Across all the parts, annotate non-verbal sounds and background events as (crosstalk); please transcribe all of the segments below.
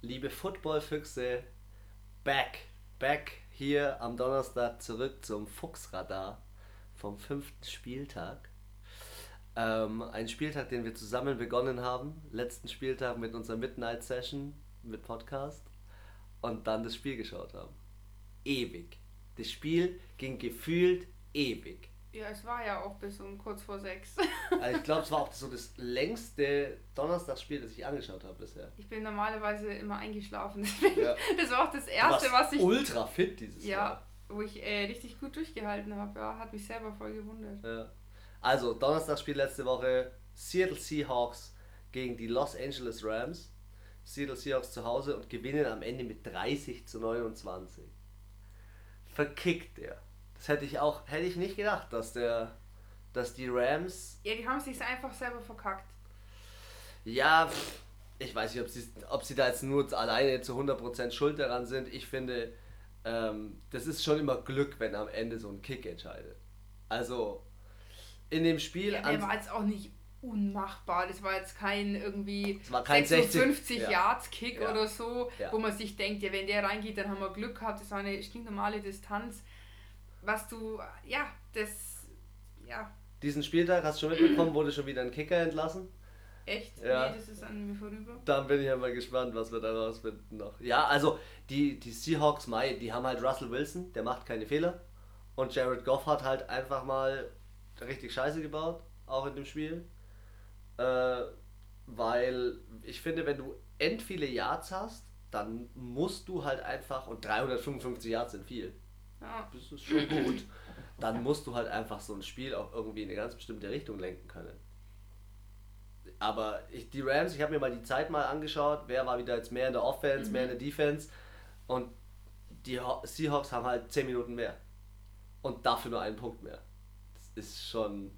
liebe Footballfüchse, back, back hier am Donnerstag zurück zum Fuchsradar vom fünften Spieltag. Ähm, ein Spieltag, den wir zusammen begonnen haben. Letzten Spieltag mit unserer Midnight Session mit Podcast. Und dann das Spiel geschaut haben. Ewig. Das Spiel ging gefühlt ewig. Ja, es war ja auch bis um kurz vor sechs. Also ich glaube, es war auch (laughs) so das längste Donnerstagsspiel, das ich angeschaut habe bisher. Ich bin normalerweise immer eingeschlafen. (laughs) Deswegen, Ja. Das war auch das Erste, was ich. ultra fit dieses Ja, Jahr. wo ich äh, richtig gut durchgehalten habe. Ja, hat mich selber voll gewundert. Ja. Also, Donnerstagsspiel letzte Woche: Seattle Seahawks gegen die Los Angeles Rams. Seattle Seahawks zu Hause und gewinnen am Ende mit 30 zu 29. Verkickt der. Das hätte ich auch, hätte ich nicht gedacht, dass der, dass die Rams, Ja, die haben sich einfach selber verkackt. ja, ich weiß nicht, ob sie, ob sie da jetzt nur alleine zu 100% schuld daran sind. Ich finde, ähm, das ist schon immer Glück, wenn am Ende so ein Kick entscheidet. Also, in dem Spiel Ja, der war jetzt auch nicht unmachbar. Das war jetzt kein irgendwie Es war kein 56 ja. Yards Kick Ja. oder so, Ja. wo man sich denkt, ja, wenn der reingeht, dann haben wir Glück gehabt. Das war eine stinknormale Distanz. Was du, ja, das, ja, Diesen Spieltag hast du schon mitbekommen, wurde schon wieder ein Kicker entlassen. echt, Ja. nee, das ist an mir vorüber. Dann bin ich ja mal gespannt, was wir da rausfinden noch. Ja, also die, die Seahawks, Mai, die haben halt Russell Wilson, der macht keine Fehler. Und Jared Goff hat halt einfach mal richtig Scheiße gebaut, auch in dem Spiel. Äh, weil ich finde, wenn du end viele Yards hast, dann musst du halt einfach, und 355 Yards sind viel, Ja. das ist schon gut, dann (laughs) musst du halt einfach so ein Spiel auch irgendwie in eine ganz bestimmte Richtung lenken können. Aber ich, die Rams, ich habe mir mal die Zeit mal angeschaut, wer war wieder jetzt mehr in der Offense, mehr in der Defense und die Seahawks haben halt 10 Minuten mehr und dafür nur einen Punkt mehr. Das ist schon,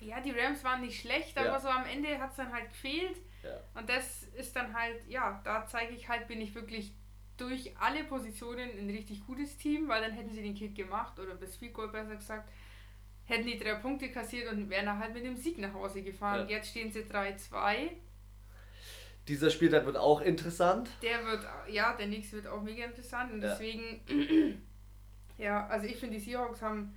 ja, die Rams waren nicht schlecht, aber Ja. so am Ende hat es dann halt gefehlt. ja. Und das ist dann halt, ja, da zeige ich halt, bin ich wirklich durch alle Positionen ein richtig gutes Team, weil dann hätten sie den Kick gemacht oder das Field Goal besser gesagt, hätten die drei Punkte kassiert und wären dann halt mit dem Sieg nach Hause gefahren. Ja. Jetzt stehen sie 3-2. Dieser Spieltag wird auch interessant. Der wird, ja, der nächste wird auch mega interessant und Ja. deswegen, (clears throat) ja, also ich finde, die Seahawks haben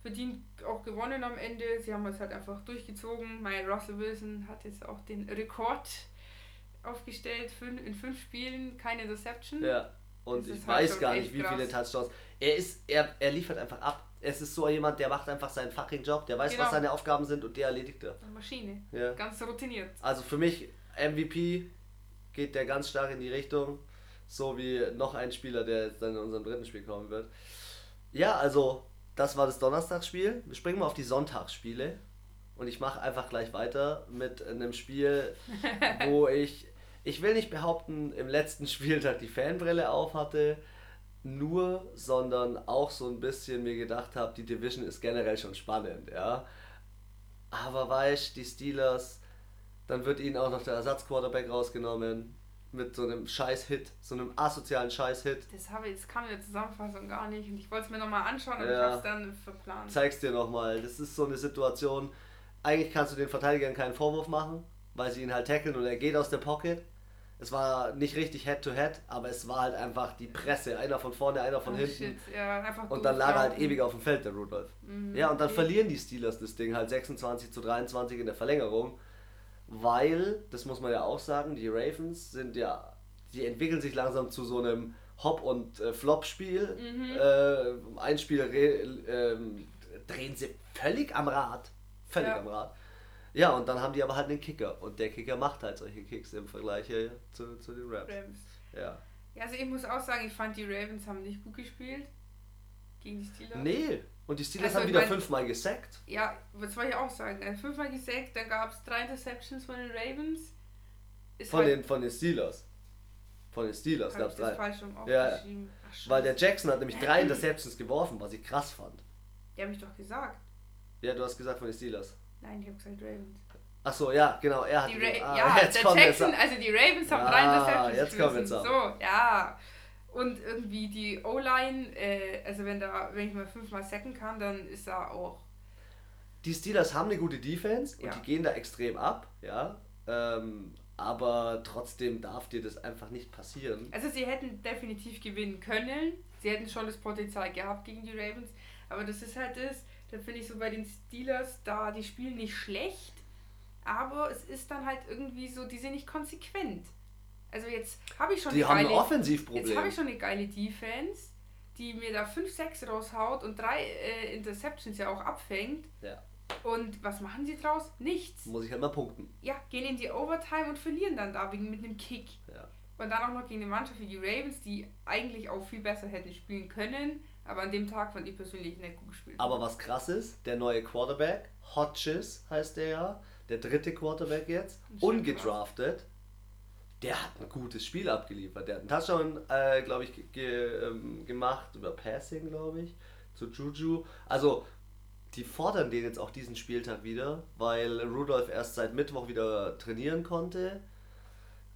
verdient auch gewonnen am Ende. Sie haben es halt einfach durchgezogen. Mein Russell Wilson hat jetzt auch den Rekord aufgestellt in fünf Spielen, keine Interception. Ja. Und Das ich halt weiß gar nicht, wie viele krass. Touchdowns. Er ist, er, er liefert einfach ab. Es ist so jemand, der macht einfach seinen fucking Job, der weiß, Genau. was seine Aufgaben sind und der erledigt er. Eine Maschine. Ja. Ganz routiniert. Also für mich MVP geht der ganz stark in die Richtung, so wie noch ein Spieler, der jetzt dann in unserem dritten Spiel kommen wird. Ja, also das war das Donnerstagsspiel. Wir springen mal auf die Sonntagsspiele und ich mache einfach gleich weiter mit einem Spiel, (laughs) wo ich, ich will nicht behaupten, im letzten (laughs) Spieltag die Fanbrille auf hatte, nur, sondern auch so ein bisschen mir gedacht habe, die Division ist generell schon spannend, ja. Aber weißt, die Steelers, dann wird ihnen auch noch der Ersatzquarterback rausgenommen mit so einem Scheiß-Hit, so einem asozialen Scheiß-Hit. Das, habe ich, das kam in der Zusammenfassung gar nicht und ich wollte es mir nochmal anschauen, aber Ja. ich habe es dann verplant. Zeig's dir nochmal. Das ist so eine Situation. Eigentlich kannst du den Verteidigern keinen Vorwurf machen, weil sie ihn halt tackeln und er geht aus der Pocket. Es war nicht richtig Head-to-Head, aber es war halt einfach die Presse. Einer von vorne, einer von Oh, hinten. Ja, Und dann lag er halt ewig auf dem Feld, der Rudolph. Mhm, Ja, und dann okay. verlieren die Steelers das Ding halt 26 zu 23 in der Verlängerung, weil, das muss man ja auch sagen, die Ravens sind ja, die entwickeln sich langsam zu so einem Hop- und äh, Flop-Spiel. Mhm. Äh, ein Spiel ähm, drehen sie völlig am Rad. Völlig Ja. am Rad. Ja, und dann haben die aber halt einen Kicker. Und der Kicker macht halt solche Kicks im Vergleich hier zu, zu den Rams. Rams. Ja. Ja, also ich muss auch sagen, ich fand die Ravens haben nicht gut gespielt. Gegen die Steelers. Nee. Und die Steelers Also, haben wieder mein- fünfmal gesackt. Ja, das wollte ich auch sagen. Also fünfmal gesackt, dann gab es drei Interceptions von den Ravens. Ist Von, halt- den, von den Steelers. Von den Steelers gab es drei. falsch rum Ja. Ach. Weil der Jackson hat nämlich (clears throat) drei Interceptions geworfen, was ich krass fand. Die haben mich doch gesagt. Ja, du hast gesagt von den Steelers. Nein, ich habe gesagt Ravens. Ach so, ja, genau, er hat Die Ra ah, ja, jetzt der Jackson, also die Ravens haben Ah, drei Interceptions jetzt geschmissen. jetzt So, ja. Und irgendwie die O-Line, äh, also wenn da, wenn ich mal fünfmal sacken kann, dann ist da auch. Die Steelers haben eine gute Defense und Ja. die gehen da extrem ab, ja. Ähm, aber trotzdem darf dir das einfach nicht passieren. Also sie hätten definitiv gewinnen können. Sie hätten schon das Potenzial gehabt gegen die Ravens. Aber das ist halt das, da finde ich so bei den Steelers, da die spielen nicht schlecht, aber es ist dann halt irgendwie so, die sind nicht konsequent. Also jetzt habe ich schon Die eine haben ein geile, Offensivproblem. Jetzt habe ich schon eine geile Defense, die mir da 5-6 raushaut und drei äh, Interceptions ja auch abfängt. Ja. Und was machen sie draus? Nichts. Muss ich halt mal punkten. Ja, gehen in die Overtime und verlieren dann da wegen mit einem Kick. Ja. Und dann auch noch gegen eine Mannschaft wie die Ravens, die eigentlich auch viel besser hätten spielen können, aber an dem Tag fand ich persönlich nicht gut gespielt. Aber was krass ist, der neue Quarterback, Hodges heißt der ja, der dritte Quarterback jetzt, ungedraftet, der hat ein gutes Spiel abgeliefert. Der hat einen Touchdown, äh, glaube ich, ge ähm, gemacht über Passing, glaube ich, zu Juju. Also, die fordern den jetzt auch diesen Spieltag wieder, weil Rudolph erst seit Mittwoch wieder trainieren konnte.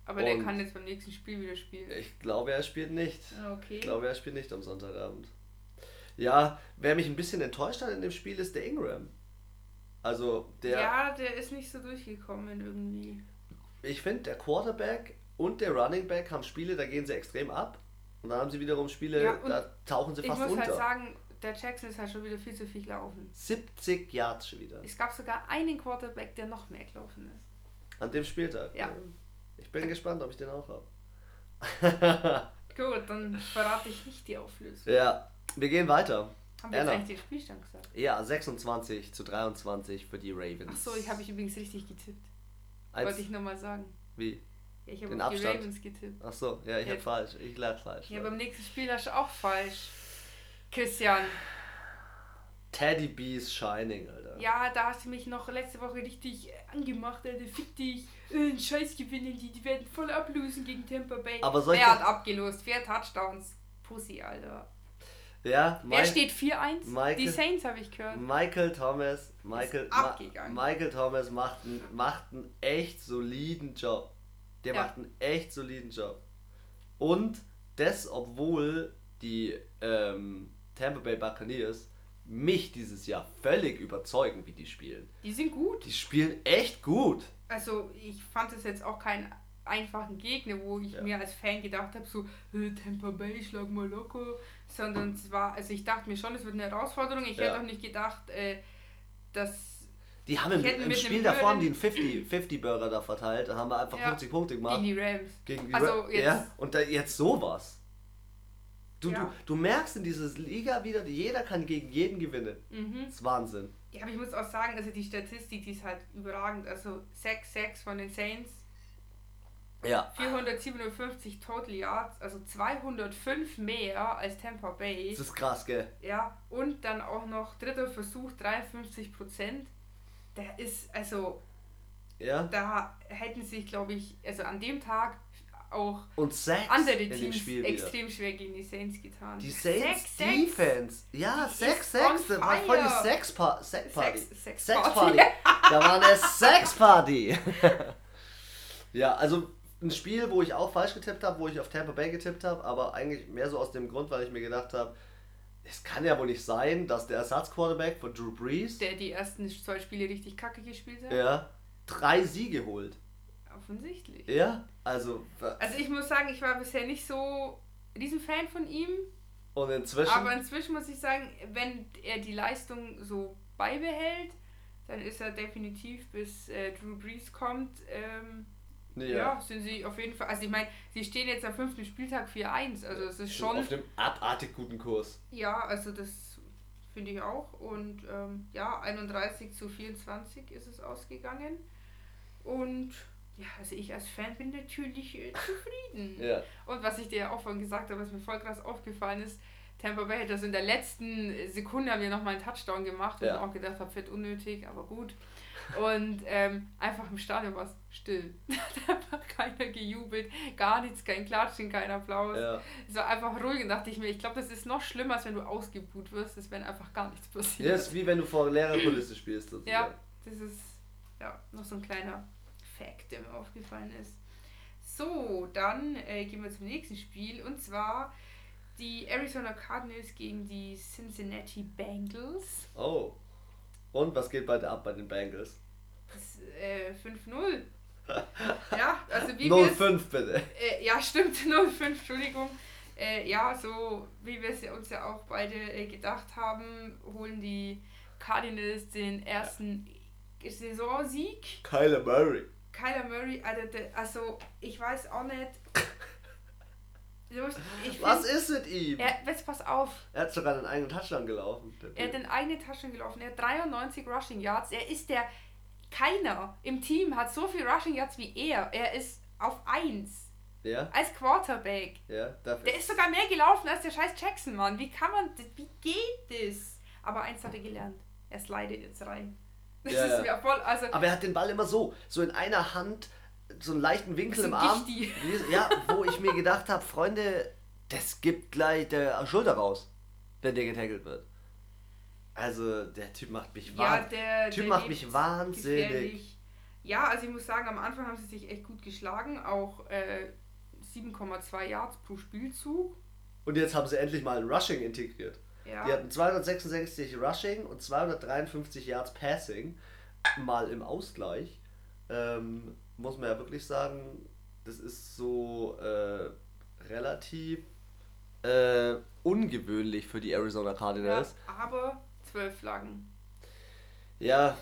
aber der und- kann jetzt beim nächsten Spiel wieder spielen. Ich glaube, er spielt nicht. Ah, okay. Ich glaube, er spielt nicht am Sonntagabend. Ja, wer mich ein bisschen enttäuscht hat in dem Spiel ist der Ingram. Also der, ja, der ist nicht so durchgekommen irgendwie. ich finde, der Quarterback und der Running Back haben Spiele, da gehen sie extrem ab. Und dann haben sie wiederum Spiele, Ja, da tauchen sie Ich fast muss unter. halt sagen, der Jackson ist halt schon wieder viel zu viel gelaufen. 70 Yards schon wieder. Es gab sogar einen Quarterback, der noch mehr gelaufen ist. An dem Spieltag. Ja. Ich bin gespannt, ob ich den auch habe. (laughs) Gut, dann verrate ich nicht die Auflösung. ja, wir gehen weiter. Haben wir jetzt eigentlich den Spielstand gesagt? Ja, 26 zu 23 für die Ravens. Achso, ich habe ich übrigens richtig getippt. Eins- Wollte ich nochmal sagen. Wie? Ja, ich habe die Abstand. Ravens getippt. Achso, ja, ich Ja. hab falsch. Ich lag falsch. Ja, beim nächsten Spiel hast du auch falsch. Christian. Teddy B's Shining, Alter. Ja, da hast du mich noch letzte Woche richtig angemacht, Alter. Fick dich. Äh, Scheiß gewinnen die, die werden voll ablösen gegen Tampa Bay. Aber Wer hat abgelost? Vier Touchdowns. Pussy, Alter. Ja, Wer steht 4-1? Michael- Die Saints habe ich gehört. Michael Thomas, Michael. Ma Michael Thomas macht einen, macht einen echt soliden Job. Der Ja. macht einen echt soliden Job. Und das, obwohl die ähm, Tampa Bay Buccaneers mich dieses Jahr völlig überzeugen, wie die spielen. Die sind gut. Die spielen echt gut. Also, ich fand es jetzt auch keinen einfachen Gegner, wo ich Ja. mir als Fan gedacht habe, so, Tampa Bay, schlag mal locker. Sondern es war, also ich dachte mir schon, es wird eine Herausforderung. Ich Ja. hätte auch nicht gedacht, äh, dass Die haben im, im Spiel davor haben die einen 50, 50 Burger da verteilt. Da haben wir einfach Ja. 50 Punkte gemacht. gegen die Rams. Gegen die Also Ra- jetzt- ja, und da jetzt sowas. Du, Ja. du, du merkst in dieser Liga wieder, jeder kann gegen jeden gewinnen. Mhm. Das ist Wahnsinn. Ja, aber ich muss auch sagen, also die Statistik, die ist halt überragend. Also 6-6 von den Saints, Ja. 457 Total Yards, also 205 mehr als Tampa Bay. Das ist krass, gell? Ja, und dann auch noch dritter Versuch, 53 Prozent. Der ist, also, Ja. da hätten sich, glaube ich, also an dem Tag auch Und Sacks andere Teams extrem schwer gegen die Saints getan. Die Saints 6-6. Defense. Ja, Die 6 ist 6 on Das war voll die. Sex Party. Sex Party. Sex- Sex Sex Party. Party. Da war eine (laughs) Sex Party. (laughs) ja, also ein Spiel, wo ich auch falsch getippt habe, wo ich auf Tampa Bay getippt habe, aber eigentlich mehr so aus dem Grund, weil ich mir gedacht habe, es kann ja wohl nicht sein, dass der Ersatzquarterback von Drew Brees Der die ersten zwei Spiele richtig kacke gespielt hat. ja, drei Siege holt. Offensichtlich. Ja, also Also ich muss sagen, ich war bisher nicht so Riesenfan von ihm. und inzwischen Aber inzwischen muss ich sagen, wenn er die Leistung so beibehält, dann ist er definitiv bis äh, Drew Brees kommt. Ähm, ja, ja. sind sie auf jeden Fall. Also ich meine, sie stehen jetzt am fünften Spieltag 4-1. Also es ist schon. auf dem abartig guten Kurs. Ja, also das finde ich auch. Und ähm, ja, 31 zu 24 ist es ausgegangen. Und ja, also ich als Fan bin natürlich äh, zufrieden. (laughs) Ja. Und was ich dir auch vorhin gesagt habe, was mir voll krass aufgefallen ist, Tampa Bay hat das in der letzten Sekunde haben wir nochmal einen Touchdown gemacht, Ja. ich auch gedacht habe, fett unnötig, aber gut. Und ähm, einfach im Stadion war es still. (laughs) da hat einfach keiner gejubelt, gar nichts, kein Klatschen, kein Applaus. Ja. Es war einfach ruhig und dachte ich mir, ich glaube, das ist noch schlimmer, als wenn du ausgebuht wirst, als wenn einfach gar nichts passiert. Ja, ist wie wenn du vor leerer Kulisse spielst. sozusagen. Ja, das ist ja noch so ein kleiner Fact, der mir aufgefallen ist. So, dann äh, gehen wir zum nächsten Spiel und zwar die Arizona Cardinals gegen die Cincinnati Bengals. Oh. Und was geht bei der ab bei den Bengals? Äh, 5-0. ja, also wie (laughs) 05 bitte. Äh, ja, stimmt, (laughs) 05, Entschuldigung. Äh, ja, so wie wir es uns ja auch beide äh, gedacht haben, holen die Cardinals den ersten Saisonsieg. Kyler Murray. Kyler Murray, also, also ich weiß auch nicht. Was ist mit ihm? Er, jetzt pass auf. Er hat sogar einen eigenen Touchdown gelaufen. Er hat den eigenen Touchdown gelaufen. Er hat 93 Rushing Yards. Er ist der. Keiner im Team hat so viel Rushing Yards wie er. Er ist auf 1. Ja. Als Quarterback. Ja, dafür. Der ist sogar mehr gelaufen als der scheiß Jackson, Mann. Wie kann man. Wie geht das? Aber eins hat er gelernt. Er slidet jetzt rein. Das ja, ist mir voll. Also Aber er hat den Ball immer so. So in einer Hand so einen leichten Winkel im Arm. Ja, wo ich mir gedacht habe, Freunde, das gibt gleich der Schulter raus, wenn der getackelt wird. Also der Typ macht mich ja, der, typ der macht mich wahnsinnig. Gefährlich. Ja, also ich muss sagen, am Anfang haben sie sich echt gut geschlagen, auch äh, 7,2 Yards pro Spielzug. Und jetzt haben sie endlich mal ein Rushing integriert. Ja. Die hatten 266 Rushing und 253 Yards Passing, mal im Ausgleich. Ähm, muss man ja wirklich sagen, das ist so äh, relativ äh, ungewöhnlich für die Arizona Cardinals. Ja, aber zwölf Flaggen. Ja,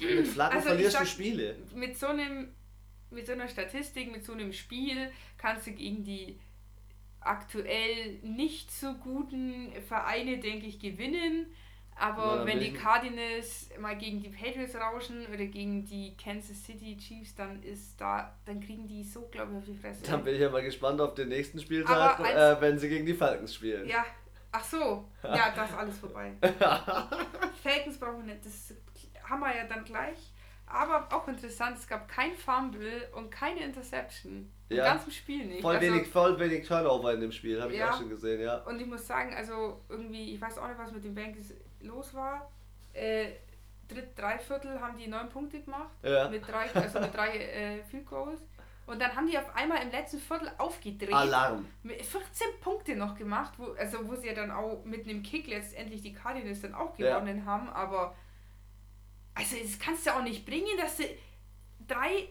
mit Flaggen also verlierst sag, du Spiele. Mit so einem, mit so einer Statistik, mit so einem Spiel kannst du gegen die aktuell nicht so guten Vereine, denke ich, gewinnen. Aber ja, wenn die Cardinals mal gegen die Patriots rauschen oder gegen die Kansas City Chiefs, dann ist da, dann kriegen die so, glaube ich, auf die Fresse. Dann bin ich ja mal gespannt auf den nächsten Spieltag, äh, wenn sie gegen die Falcons spielen. Ja, ach so, ja, das ist alles vorbei. (laughs) Falcons brauchen wir nicht, das haben wir ja dann gleich. Aber auch interessant, es gab kein Fumble und keine Interception. Im ja. ganzen Spiel nicht. Voll, also, wenig, voll wenig Turnover in dem Spiel, habe ich ja. auch schon gesehen, ja. Und ich muss sagen, also irgendwie, ich weiß auch nicht, was mit den Bengals los war. Äh, dritt, drei Viertel haben die neun Punkte gemacht. Ja. Mit drei, also mit drei äh, Field Goals. Und dann haben die auf einmal im letzten Viertel aufgedreht. Alarm. Mit 14 Punkte noch gemacht, wo, also wo sie ja dann auch mit einem Kick letztendlich die Cardinals dann auch gewonnen ja. haben. Aber also das kannst du auch nicht bringen, dass du drei,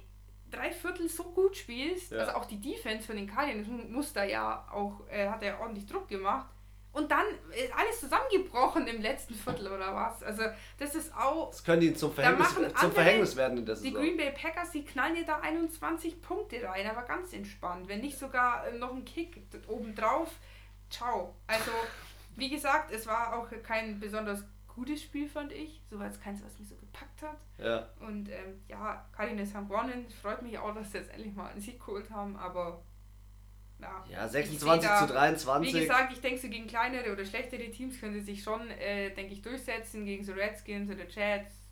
drei Viertel so gut spielst. Ja. Also auch die Defense von den Cardinals muss da ja auch, äh, hat er ja ordentlich Druck gemacht. Und dann ist alles zusammengebrochen im letzten Viertel oder was. Also das ist auch. Das können die zum Verhängnis, zum andere, Verhängnis werden in der Die Green Bay Packers, die knallen dir da 21 Punkte rein, aber ganz entspannt. Wenn nicht sogar noch ein Kick obendrauf. Ciao. Also, wie gesagt, es war auch kein besonders gutes Spiel, fand ich. Soweit es keins, was mich so gepackt hat. Ja. Und ähm, ja, Cardinals haben gewonnen. Freut mich auch, dass sie jetzt endlich mal einen Sieg geholt haben, aber ja, ja 26 da, zu 23. Wie gesagt, ich denke, so gegen kleinere oder schlechtere Teams können sie sich schon, äh, denke ich, durchsetzen. Gegen so Redskins oder Jets,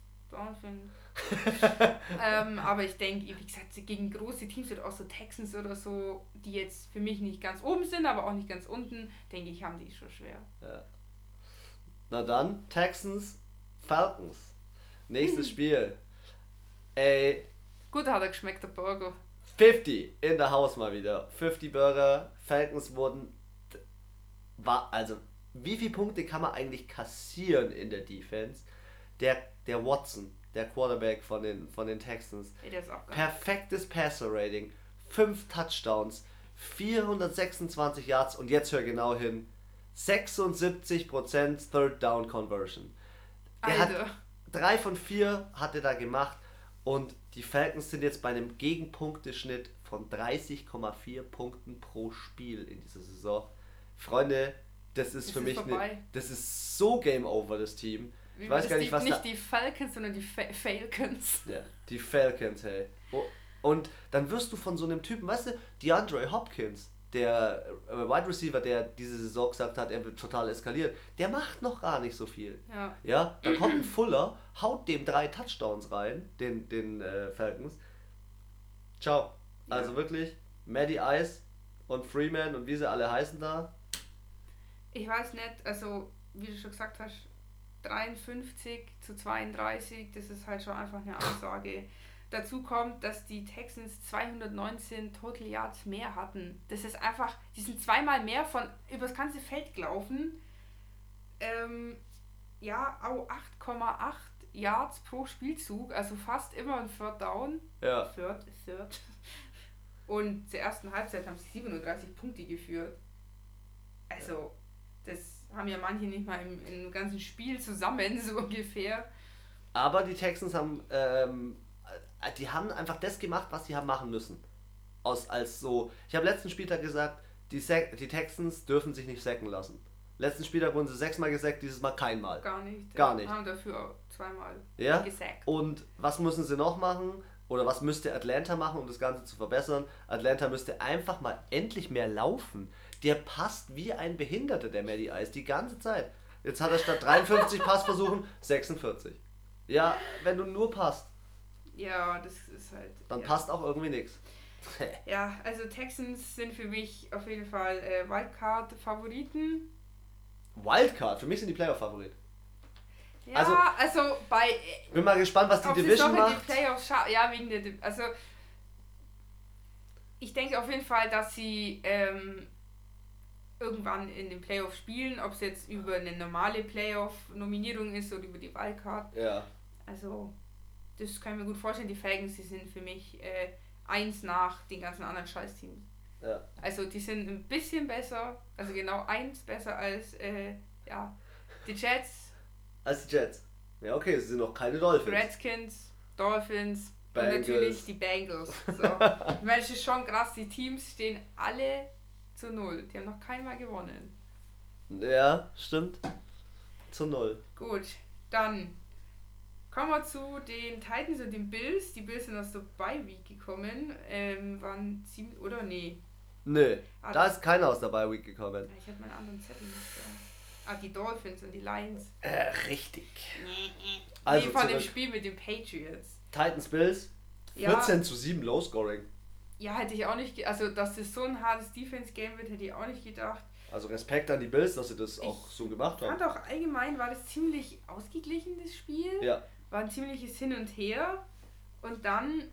(laughs) ähm, aber ich denke, wie gesagt, gegen große Teams oder auch so Texans oder so, die jetzt für mich nicht ganz oben sind, aber auch nicht ganz unten, denke ich, haben die schon schwer. Ja. Na dann, Texans, Falcons. Nächstes Spiel. Ey. Gut hat er geschmeckt, der Burger. 50 in der Haus mal wieder. 50 Burger. Falcons wurden. War, also, wie viele Punkte kann man eigentlich kassieren in der Defense? Der, der Watson, der Quarterback von den, von den Texans. Perfektes Passer-Rating. 5 Touchdowns. 426 Yards und jetzt hör genau hin. 76% Third Down Conversion. Er hat 3 von 4 hat er da gemacht und die Falcons sind jetzt bei einem Gegenpunkteschnitt von 30,4 Punkten pro Spiel in dieser Saison. Freunde, das ist, ist für mich ne, das ist so Game Over das Team. Ich weiß gar nicht, die, was nicht da, die Falcons, sondern die Fa Falcons. (laughs) Ja, die Falcons, hey. Oh, und dann wirst du von so einem Typen, weißt du, DeAndre Hopkins, der äh, Wide Receiver, der diese Saison gesagt hat, er wird total eskaliert, der macht noch gar nicht so viel. Ja. ja da kommt ein Fuller, haut dem drei Touchdowns rein, den, den äh, Falcons. Ciao. Ja. Also wirklich, Maddie Ice und Freeman und wie sie alle heißen da. Ich weiß nicht, also wie du schon gesagt hast, 53 zu 32, das ist halt schon einfach eine Ansage. Dazu kommt, dass die Texans 219 Total Yards mehr hatten. Das ist einfach, die sind zweimal mehr von übers ganze Feld gelaufen. Ähm, ja, auch 8,8 Yards pro Spielzug, also fast immer ein Third Down. Ja. Third, Third. Und zur ersten Halbzeit haben sie 37 Punkte geführt. Also, das haben ja manche nicht mal im, im ganzen Spiel zusammen, (laughs) so ungefähr. Aber die Texans haben, ähm, äh, die haben einfach das gemacht, was sie haben machen müssen. Aus, als so, ich habe letzten Spieltag gesagt, die, die Texans dürfen sich nicht sacken lassen. Letzten Spieltag wurden sie sechsmal gesackt, dieses Mal keinmal. Gar nicht. Gar nicht. Haben dafür auch zweimal Ja? gesackt. Und was müssen sie noch machen? Oder was müsste Atlanta machen, um das Ganze zu verbessern? Atlanta müsste einfach mal endlich mehr laufen. Der passt wie ein Behinderter, der Maddie Ice, die ganze Zeit. Jetzt hat er statt 53 (laughs) Passversuchen 46. Ja, wenn du nur passt, Ja, das ist halt. dann ja. passt auch irgendwie nichts. (laughs) Ja, also Texans sind für mich auf jeden Fall äh, Wildcard-Favoriten. Wildcard, für mich sind die Playoff-Favorit. Ja, Also- also, bei. äh, Bin mal gespannt, was die Division in die macht. Playoffs Ja, wegen der. Di- Also. Ich denke auf jeden Fall, dass sie ähm, irgendwann in den Playoffs spielen, ob es jetzt über eine normale Playoff-Nominierung ist oder über die Wildcard. Ja. Also, das kann ich mir gut vorstellen. Die Falcons, die sind für mich äh, eins nach den ganzen anderen Scheißteams. Ja. Also, die sind ein bisschen besser, also genau eins besser als äh, ja, die Jets, Als die Jets. Ja, okay, sie sind noch keine Dolphins. Redskins, Dolphins Bengals. und natürlich die Bengals. So. (laughs) ich meine, es ist schon krass, die Teams stehen alle zu null. Die haben noch keinmal gewonnen. Ja, stimmt. Zu null. Gut, dann kommen wir zu den Titans und den Bills. Die Bills sind aus der Bye-Week gekommen. Ähm, waren ziemlich, oder nee. Nö, Ah, da ist keiner aus der Bye Week gekommen. Ich habe meinen anderen Zettel nicht da. Ah, die Dolphins und die Lions. Äh, richtig. Also nee, von dem. Spiel mit den Patriots. Titans Bills. Ja. 14 zu 7 Low Scoring. Ja, hätte ich auch nicht, also dass das so ein hartes Defense-Game wird, hätte ich auch nicht gedacht. Also Respekt an die Bills, dass sie das auch so gemacht Ich haben. fand auch allgemein war das ziemlich ausgeglichen, das Spiel. Ja. War ein ziemliches Hin und Her. Und dann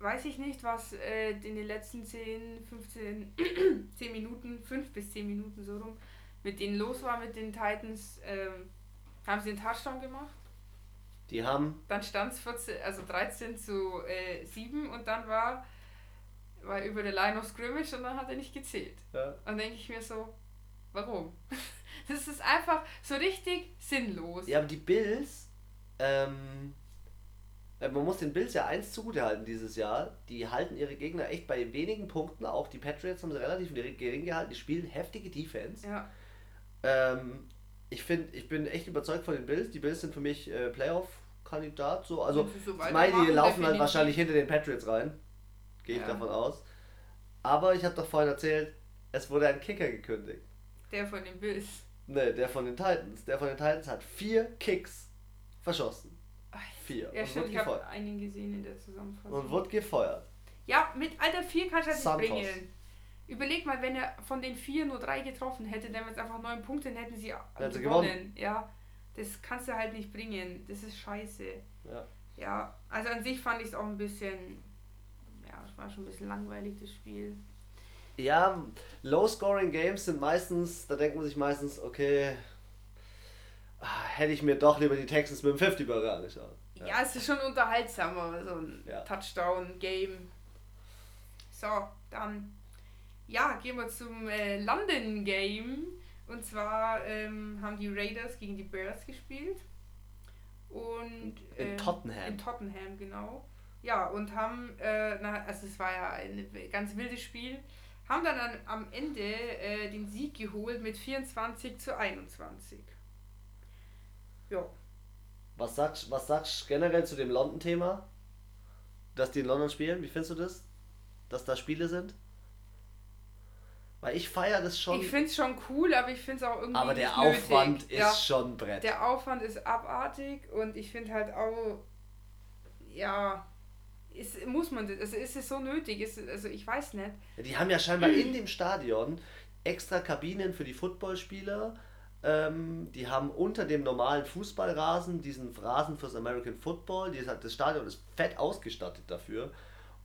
weiß ich nicht, was äh, in den letzten 10, 15, 10 Minuten, 5 bis 10 Minuten so rum, mit denen los war mit den Titans. Ähm, haben sie einen Touchdown gemacht? Die haben, Dann stand es 14, also 13 zu äh, 7 und dann war, war über der Line of Scrimmage und dann hat er nicht gezählt. ja, Dann denke ich mir so, warum? (laughs) Das ist einfach so richtig sinnlos. ja aber die Bills, ähm, äh, man muss den Bills ja eins zugutehalten dieses Jahr. Die halten ihre Gegner echt bei wenigen Punkten. Auch die Patriots haben sie relativ gering gehalten. Die spielen heftige Defense. Ja, Ähm, ich finde, ich bin echt überzeugt von den Bills. Die Bills sind für mich äh, Playoff-Kandidat. So. Also, so ich meine, die laufen halt definitiv. wahrscheinlich hinter den Patriots rein. Gehe ich Ja. davon aus. Aber ich habe doch vorhin erzählt, es wurde ein Kicker gekündigt. der von den Bills. Ne, der von den Titans. Der von den Titans hat vier Kicks verschossen. Vier. Ja, und stimmt, ich habe einen gesehen in der Zusammenfassung. Und wurde gefeuert. ja, mit Alter 4 kannst du das Santos. nicht bringen. Überleg mal, wenn er von den vier nur drei getroffen hätte, dann wären es einfach neun Punkte, dann hätten sie, Hätten sie gewonnen. Ja, das kannst du halt nicht bringen. Das ist scheiße. Ja. Ja, also an sich fand ich es auch ein bisschen, ja, es war schon ein bisschen langweilig, das Spiel. Ja, Low-Scoring-Games sind meistens, da denkt man sich meistens, okay, hätte ich mir doch lieber die Texans mit dem 50-Burger angeschaut. Ja. es ist schon unterhaltsamer, so ein Ja. Touchdown-Game. So, dann, ja, gehen wir zum äh, London-Game. Und zwar ähm, haben die Raiders gegen die Bears gespielt. Und In ähm, Tottenham. In Tottenham, genau. Ja, und haben, äh, na, also es war ja ein ganz wildes Spiel, haben dann an, am Ende äh, den Sieg geholt mit 24 zu 21. Ja. Was sagst was sagst du generell zu dem London-Thema? Dass die in London spielen? Wie findest du das? Dass da Spiele sind? Weil ich feiere das schon, Ich finde es schon cool, aber ich finde es auch irgendwie. aber der nicht nötig. Aufwand ist ja, schon Brett. Der Aufwand ist abartig und ich finde halt auch, ja, ist, muss man das, also ist es so nötig? Ist, also ich weiß nicht. Ja, Die haben ja scheinbar in dem Stadion extra Kabinen für die Footballspieler. Ähm, die haben unter dem normalen Fußballrasen diesen Rasen fürs American Football. Die, das Stadion ist fett ausgestattet dafür.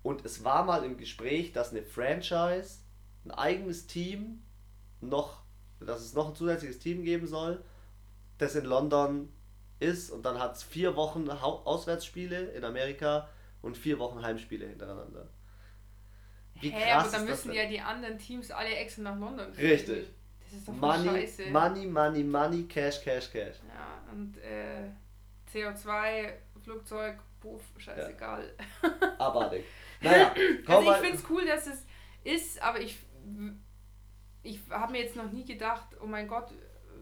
Und es war mal im Gespräch, dass eine Franchise, ein eigenes Team, noch, dass es noch ein zusätzliches Team geben soll, das in London ist und dann hat es vier Wochen Auswärtsspiele in Amerika und vier Wochen Heimspiele hintereinander. Wie Hä, krass aber dann müssen ja die anderen Teams alle extra nach London. Richtig. Das ist doch money, scheiße. Money, Money, Money, Cash, Cash, Cash. Ja, und äh, CO2, Flugzeug, Puff, scheißegal. Ja. Abartig. (laughs) Naja, komm also ich finde es cool, dass es ist, aber ich, ich habe mir jetzt noch nie gedacht, oh mein Gott,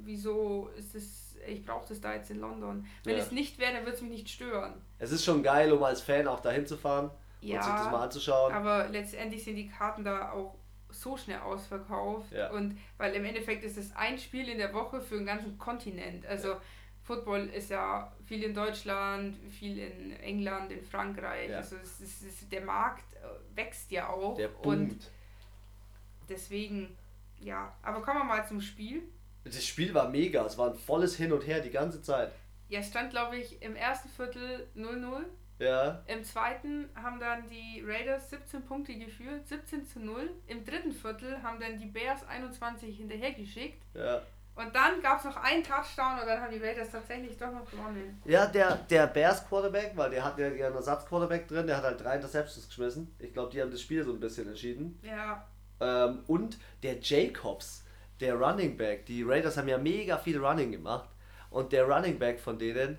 wieso ist es, ich brauche das da jetzt in London. Wenn ja. es nicht wäre, dann würde es mich nicht stören. Es ist schon geil, um als Fan auch dahin zu fahren ja, und sich das mal anzuschauen. Aber letztendlich sind die Karten da auch so schnell ausverkauft. Ja. Und weil im Endeffekt ist es ein Spiel in der Woche für einen ganzen Kontinent. Also ja. Football ist ja viel in Deutschland, viel in England, in Frankreich. Ja. Also es ist, es ist, der Markt äh, wächst ja auch. Der boomt. Und deswegen, ja. Aber kommen wir mal zum Spiel. Das Spiel war mega. Es war ein volles Hin und Her die ganze Zeit. Ja, es stand, glaube ich, im ersten Viertel 0-0. Ja. Im zweiten haben dann die Raiders 17 Punkte geführt, 17 zu 0. Im dritten Viertel haben dann die Bears 21 hinterhergeschickt. Ja. Und dann gab es noch einen Touchdown und dann haben die Raiders tatsächlich doch noch gewonnen. Ja, der, der Bears Quarterback, weil der hat ja einen Ersatz-Quarterback drin, der hat halt drei Interceptions geschmissen. Ich glaube, die haben das Spiel so ein bisschen entschieden. Ja. Ähm, und der Jacobs, der Running Back, die Raiders haben ja mega viel Running gemacht. Und der Running Back von denen,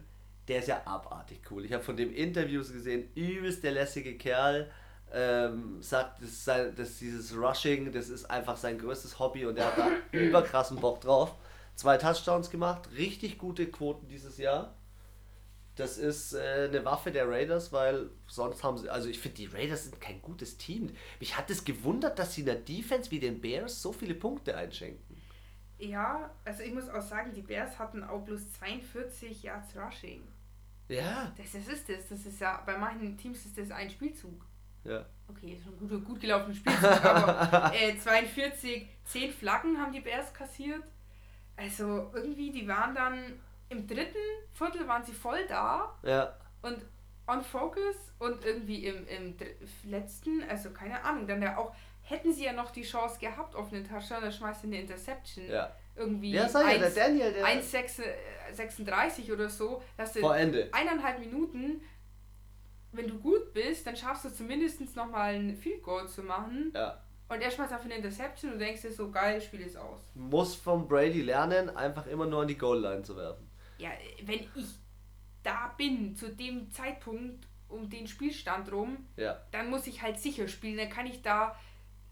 der ist ja abartig cool. Ich habe von dem Interviews gesehen, übelst der lässige Kerl. Ähm, sagt, dass, sein, dass dieses Rushing, das ist einfach sein größtes Hobby und der hat da überkrassen Bock drauf. Zwei Touchdowns gemacht, richtig gute Quoten dieses Jahr. Das ist äh, eine Waffe der Raiders, weil sonst haben sie, also ich finde, die Raiders sind kein gutes Team. Mich hat es gewundert, dass sie in der Defense wie den Bears so viele Punkte einschenken. Ja, also ich muss auch sagen, die Bears hatten auch bloß 42 Yards Rushing. Ja. Das, das ist das. Das ist ja, bei manchen Teams ist das ein Spielzug. Ja. Okay, ist schon ein gut, gut gelaufener Spielzug, aber (laughs) äh, 42, 10 Flaggen haben die Bears kassiert. Also irgendwie, die waren dann im dritten Viertel waren sie voll da. Ja. Und on focus und irgendwie im, im letzten, also keine Ahnung, dann ja auch, hätten sie ja noch die Chance gehabt auf einen Touchdown, dann schmeißt sie eine Interception. Ja irgendwie ja, 1, ja, der Daniel, der 1,36 äh, oder so, dass du eineinhalb Minuten, wenn du gut bist, dann schaffst du zumindest nochmal ein Field Goal zu machen. Ja. Und er schmeißt einfach eine Interception und denkst dir so, geil, Spiel ist aus. Muss von Brady lernen, einfach immer nur an die Goal-Line zu werfen. Ja, wenn ich da bin, zu dem Zeitpunkt um den Spielstand rum, ja. dann muss ich halt sicher spielen. Dann kann ich da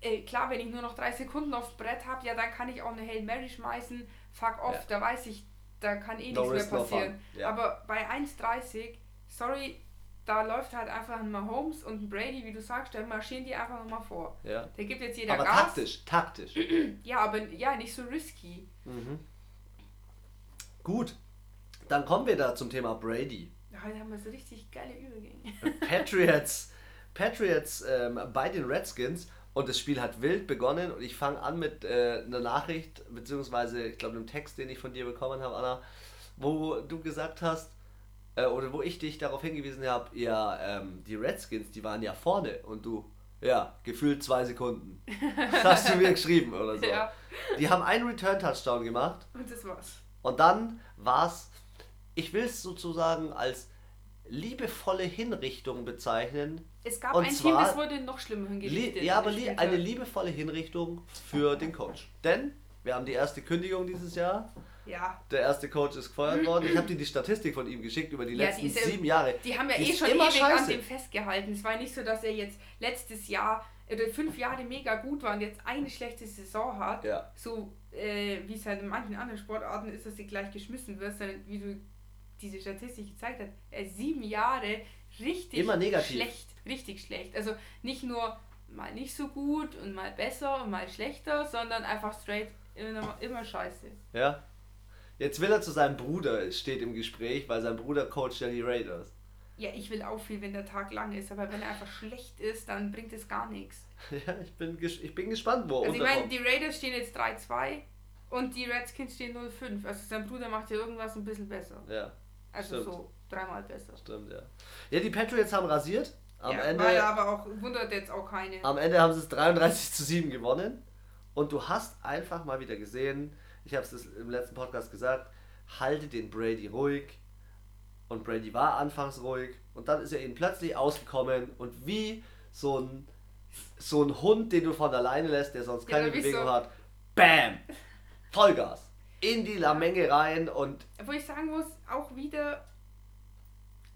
äh, klar, wenn ich nur noch drei Sekunden aufs Brett habe, ja, dann kann ich auch eine Hail Mary schmeißen. Fuck off, ja. da weiß ich, da kann eh no nichts mehr passieren. No ja. Aber bei 1,30, sorry, da läuft halt einfach ein Mahomes und ein Brady, wie du sagst, da marschieren die einfach nochmal vor. Ja. Der gibt jetzt jeder aber Gas. taktisch, taktisch. (clears throat) ja, aber ja, nicht so risky. Mhm. Gut, dann kommen wir da zum Thema Brady. Heute haben wir so richtig geile Übergänge. Patriots, Patriots ähm, bei den Redskins und das Spiel hat wild begonnen und ich fange an mit äh, einer Nachricht, beziehungsweise ich glaube einem Text, den ich von dir bekommen habe, Anna, wo du gesagt hast, äh, oder wo ich dich darauf hingewiesen habe, ja, ähm, die Redskins, die waren ja vorne und du, ja, gefühlt zwei Sekunden. Das hast du mir geschrieben oder so. (laughs) Ja. Die haben einen Return-Touchdown gemacht. Und das war's. Und dann war's, ich will es sozusagen als liebevolle Hinrichtung bezeichnen. Es gab und ein Team, das wurde noch schlimmer hingerichtet. Ja, aber li eine liebevolle Hinrichtung für den Coach. Denn wir haben die erste Kündigung dieses Jahr. Ja. Der erste Coach ist gefeuert worden. Ich habe dir die Statistik von ihm geschickt über die ja, letzten diese, sieben Jahre. Die haben ja die eh schon ewig scheiße. an dem festgehalten. Es war nicht so, dass er jetzt letztes Jahr oder fünf Jahre mega gut war und jetzt eine schlechte Saison hat. Ja. So äh, wie es halt in manchen anderen Sportarten ist, dass du gleich geschmissen wirst, sondern wie du diese Statistik gezeigt hat, er sieben Jahre richtig schlecht, richtig schlecht. Also nicht nur mal nicht so gut und mal besser und mal schlechter, sondern einfach straight immer, immer scheiße. Ja. Jetzt will er zu seinem Bruder, steht im Gespräch, weil sein Bruder coacht ja die Raiders. Ja, ich will auch viel, wenn der Tag lang ist, aber wenn er einfach schlecht ist, dann bringt es gar nichts. (laughs) Ja, ich bin, ich bin gespannt, wo er Also ich meine, die Raiders stehen jetzt 3-2 und die Redskins stehen 0-5. Also sein Bruder macht ja irgendwas ein bisschen besser. Ja. Also Stimmt. so dreimal besser. Stimmt, ja. Ja, die Patriots haben rasiert. Am ja, Ende, war ja aber auch, wundert jetzt auch keine. Am Ende haben sie es 33 zu 7 gewonnen. Und du hast einfach mal wieder gesehen, ich habe es im letzten Podcast gesagt, halte den Brady ruhig. Und Brady war anfangs ruhig und dann ist er ihnen plötzlich ausgekommen und wie so ein, so ein Hund, den du von alleine lässt, der sonst keine Ja, Bewegung so- hat, BAM! Vollgas! In die Lamenge rein und Wo ich sagen muss, auch wieder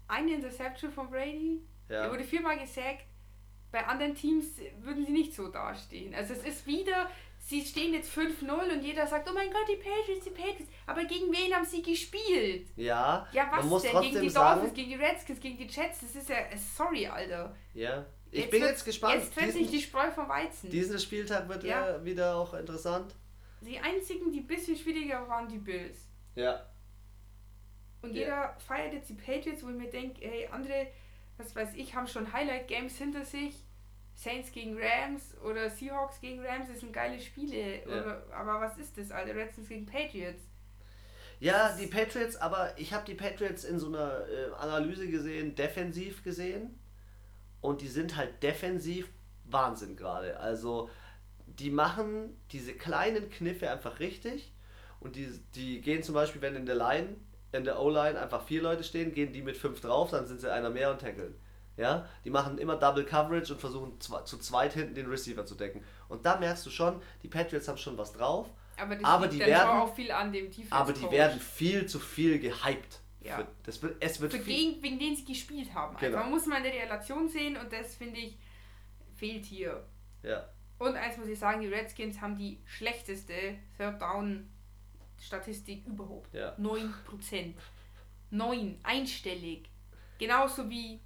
eine Interception von Brady. Ja. Er wurde viermal gesackt. Bei anderen Teams würden sie nicht so dastehen. Also es ist wieder, sie stehen jetzt 5-0 und jeder sagt, oh mein Gott, die Patriots, die Patriots. Aber gegen wen haben sie gespielt? ja, Ja, was man muss denn? Gegen trotzdem die sagen, Dolphins, gegen die Redskins, gegen die Jets. Das ist ja, sorry, Alter. ja, ich bin wird- jetzt gespannt. Jetzt trennt sich die Spreu vom Weizen. Diesen Spieltag wird ja. wieder auch interessant. Die einzigen, die ein bisschen schwieriger waren, die Bills. Ja. Und Ja. jeder feiert jetzt die Patriots, wo ich mir denke, hey, andere, was weiß ich, haben schon Highlight-Games hinter sich. Saints gegen Rams oder Seahawks gegen Rams, das sind geile Spiele. Ja. Oder, aber was ist das, Alter? Redskins gegen Patriots. Ja, die Patriots, aber ich habe die Patriots in so einer äh, Analyse gesehen, defensiv gesehen. Und die sind halt defensiv Wahnsinn gerade. Also die machen diese kleinen Kniffe einfach richtig. Und die, die gehen zum Beispiel, wenn in der Line, in der O-Line einfach vier Leute stehen, gehen die mit fünf drauf, dann sind sie einer mehr und tackeln. Ja, die machen immer Double Coverage und versuchen zu zweit hinten den Receiver zu decken. Und da merkst du schon, die Patriots haben schon was drauf. Aber Aber die werden- auch viel an dem Defense Aber die werden viel zu viel gehypt. Ja. Für, das wird, es wird Für viel, gegen, wegen denen sie gespielt haben. Genau. Einfach. Man muss mal in der Relation sehen und das finde ich fehlt hier. ja. Und eins muss ich sagen, die Redskins haben die schlechteste Third Down Statistik überhaupt. Ja. 9%. 9, einstellig. Genauso wie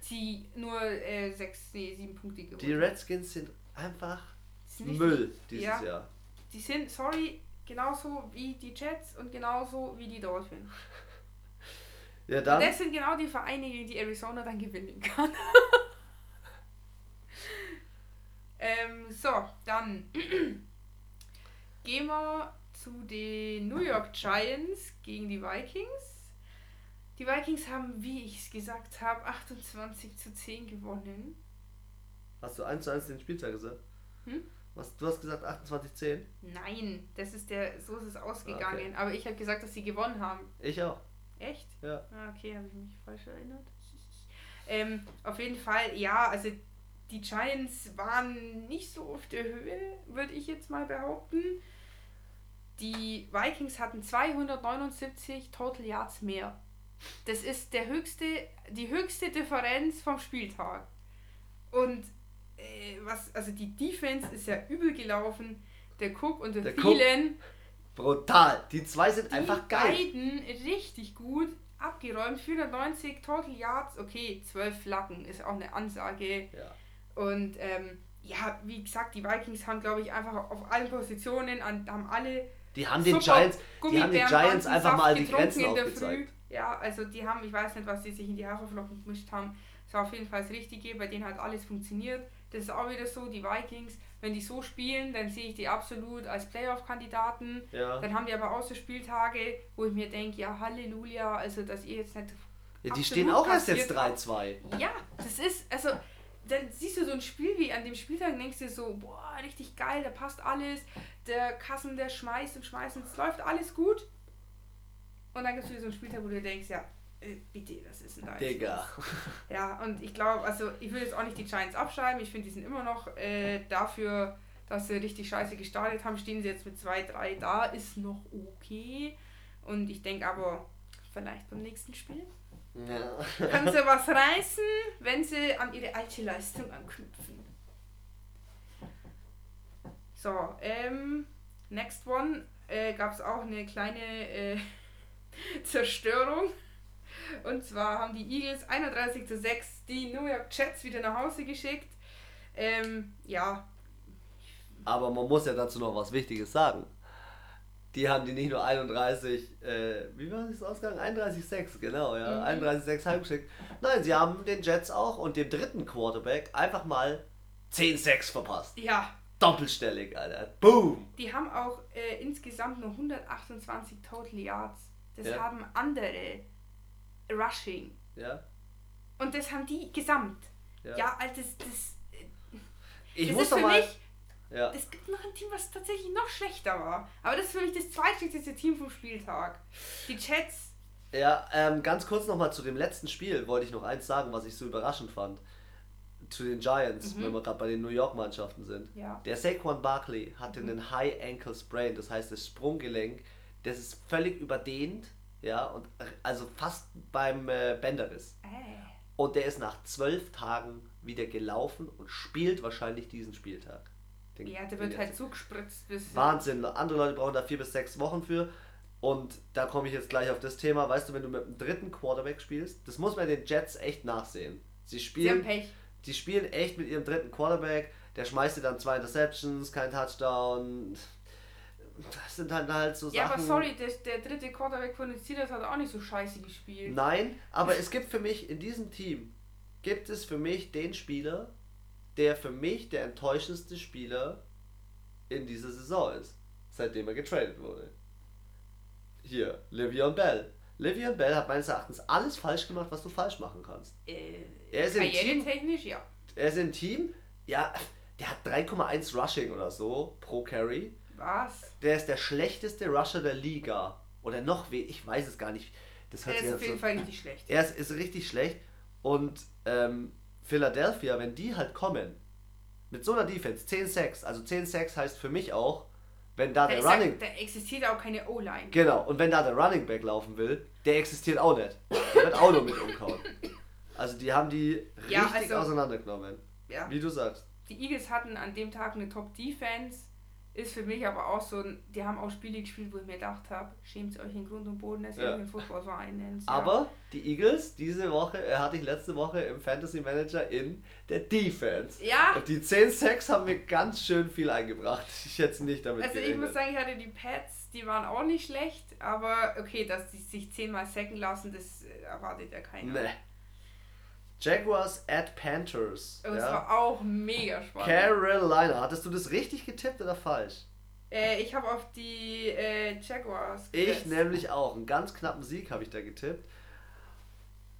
sie nur äh, 6, nee, 7 Punkte gewonnen Die Redskins sind einfach sind Müll dieses Ja. Jahr. Die sind, sorry, genauso wie die Jets und genauso wie die Dolphins. Ja, dann. Das sind genau die Vereine, gegen die Arizona dann gewinnen kann. (laughs) ähm, so, dann gehen wir zu den New York Giants gegen die Vikings. Die Vikings haben, wie ich es gesagt habe, 28 zu 10 gewonnen. Hast du 1 zu 1 den Spieltag gesagt? Hm? Was, du hast gesagt 28-10? Nein, das ist der, so ist es ausgegangen. Okay. Aber ich habe gesagt, dass sie gewonnen haben. Ich auch. Echt? Ja. Ah, okay, habe ich mich falsch erinnert. Ähm, auf jeden Fall, ja, also die Giants waren nicht so auf der Höhe, würde ich jetzt mal behaupten. Die Vikings hatten 279 Total Yards mehr. Das ist der höchste, die höchste Differenz vom Spieltag. Und äh, was, also die Defense ist ja übel gelaufen. Der Cook und der, Der Thielen Brutal. Die zwei sind die einfach geil. beiden richtig gut abgeräumt. 490 Total Yards, okay, 12 Flaggen ist auch eine Ansage. Ja. Und ähm, ja, wie gesagt, die Vikings haben, glaube ich, einfach auf allen Positionen, an, haben alle Die haben den Giants, die haben den Giants einfach mal die Grenzen aufgezeigt. Ja, also die haben, ich weiß nicht, was die sich in die Haferflocken gemischt haben. Das war auf jeden Fall das Richtige, bei denen hat alles funktioniert. Das ist auch wieder so, die Vikings, wenn die so spielen, dann sehe ich die absolut als Playoff-Kandidaten. Ja. Dann haben die aber auch so Spieltage, wo ich mir denke, ja Halleluja, also dass ihr jetzt nicht. ja, die stehen auch erst jetzt kassiert 3-2. Ja, das ist, also, dann siehst du so ein Spiel wie an dem Spieltag und denkst dir so, boah, richtig geil, da passt alles. Der Kassen, der schmeißt und schmeißt und es läuft alles gut. Und dann gibt es wieder so einen Spieltag, wo du denkst, ja, äh, bitte, das ist ein Digga. ja, und ich glaube, also ich will jetzt auch nicht die Giants abschreiben. Ich finde, die sind immer noch äh, dafür, dass sie richtig scheiße gestartet haben, stehen sie jetzt mit 2-3 da, ist noch okay. Und ich denke aber, vielleicht beim nächsten Spiel Ja. können sie was reißen, wenn sie an ihre alte Leistung anknüpfen. So, ähm, next one äh, gab es auch eine kleine äh, (laughs) Zerstörung. Und zwar haben die Eagles 31 zu 6 die New York Jets wieder nach Hause geschickt. Ähm, ja, Aber man muss ja dazu noch was Wichtiges sagen. Die haben die nicht nur 31, äh, wie war das Ausgang? 31,6, genau, ja. Mhm. 31,6 heimgeschickt. Nein, sie haben den Jets auch und dem dritten Quarterback einfach mal 10-6 verpasst. ja, Doppelstellig, Alter. Boom! die haben auch äh, insgesamt nur 128 Total Yards. Das Ja. haben andere Rushing. Ja. Und das haben die gesamt. Ja. Ja, also das, das, ich das muss ist für mal. mich, Ja. es gibt noch ein Team, was tatsächlich noch schlechter war. Aber das ist für mich das zweitschlechteste Team vom Spieltag. Die Jets Ja, ähm, ganz kurz nochmal zu dem letzten Spiel wollte ich noch eins sagen, was ich so überraschend fand. Zu den Giants, Mhm. wenn wir gerade bei den New York Mannschaften sind. Ja. Der Saquon Barkley hatte Mhm. einen High Ankle Sprain, das heißt das Sprunggelenk, das ist völlig überdehnt, ja, und also fast beim äh, Bänderriss. Äh. Und der ist nach zwölf Tagen wieder gelaufen und spielt wahrscheinlich diesen Spieltag. Den- Ja, der wird halt zugespritzt bis. Wahnsinn. Andere Leute brauchen da vier bis sechs Wochen für. Und da komme ich jetzt gleich auf das Thema. Weißt du, wenn du mit dem dritten Quarterback spielst, das muss man den Jets echt nachsehen. Sie Sie haben spielen, Pech. die spielen echt mit ihrem dritten Quarterback. Der schmeißt dir dann zwei Interceptions, kein Touchdown. Das sind halt halt so Ja, Sachen. aber sorry, der, der dritte Quarterback von den Steelers hat auch nicht so scheiße gespielt. Nein, aber es gibt für mich in diesem Team gibt es für mich den Spieler, der für mich der enttäuschendste Spieler in dieser Saison ist, seitdem er getradet wurde. Hier, Livion Bell. Livion Bell hat meines Erachtens alles falsch gemacht, was du falsch machen kannst. Äh, Er ist im Team. Karrieretechnisch, ja. Er ist im Team, ja, der hat 3,1 Rushing oder so pro Carry. Was? Der ist der schlechteste Rusher der Liga. Oder noch weh, ich weiß es gar nicht. Das hört sich ist auf jeden so Fall richtig schlecht. er ist, ist richtig schlecht. Und ähm, Philadelphia, wenn die halt kommen, mit so einer Defense, 10-6, also 10-6 heißt für mich auch, wenn da Da, der Running. da existiert auch keine O-Line. Genau, und wenn da der Running Back laufen will, der existiert auch nicht. Der wird auch nur mit umkauen. Also die haben die richtig Ja, also- auseinandergenommen. Ja. Wie du sagst. Die Eagles hatten an dem Tag eine Top-Defense. Ist für mich aber auch so ein. Die haben auch Spiele gespielt, wo ich mir gedacht habe, schämt euch in Grund und Boden, dass ihr Ja. euch einen Footballverein nennt. Ja. Aber die Eagles, diese Woche, äh, hatte ich letzte Woche im Fantasy Manager in der Defense. Ja, Und die 10-6 haben mir ganz schön viel eingebracht. (laughs) Ich hätte nicht damit also ich gerechnet. muss sagen, ich hatte die Pets, die waren auch nicht schlecht, aber okay, dass die sich zehnmal sacken lassen, das äh, erwartet ja keiner. Nee. Jaguars at Panthers. Und es ja. war auch mega spannend. Carolina. Hattest du das richtig getippt oder falsch? Äh, ich habe auf die äh, Jaguars Ich gesetzt. nämlich auch. Einen ganz knappen Sieg habe ich da getippt.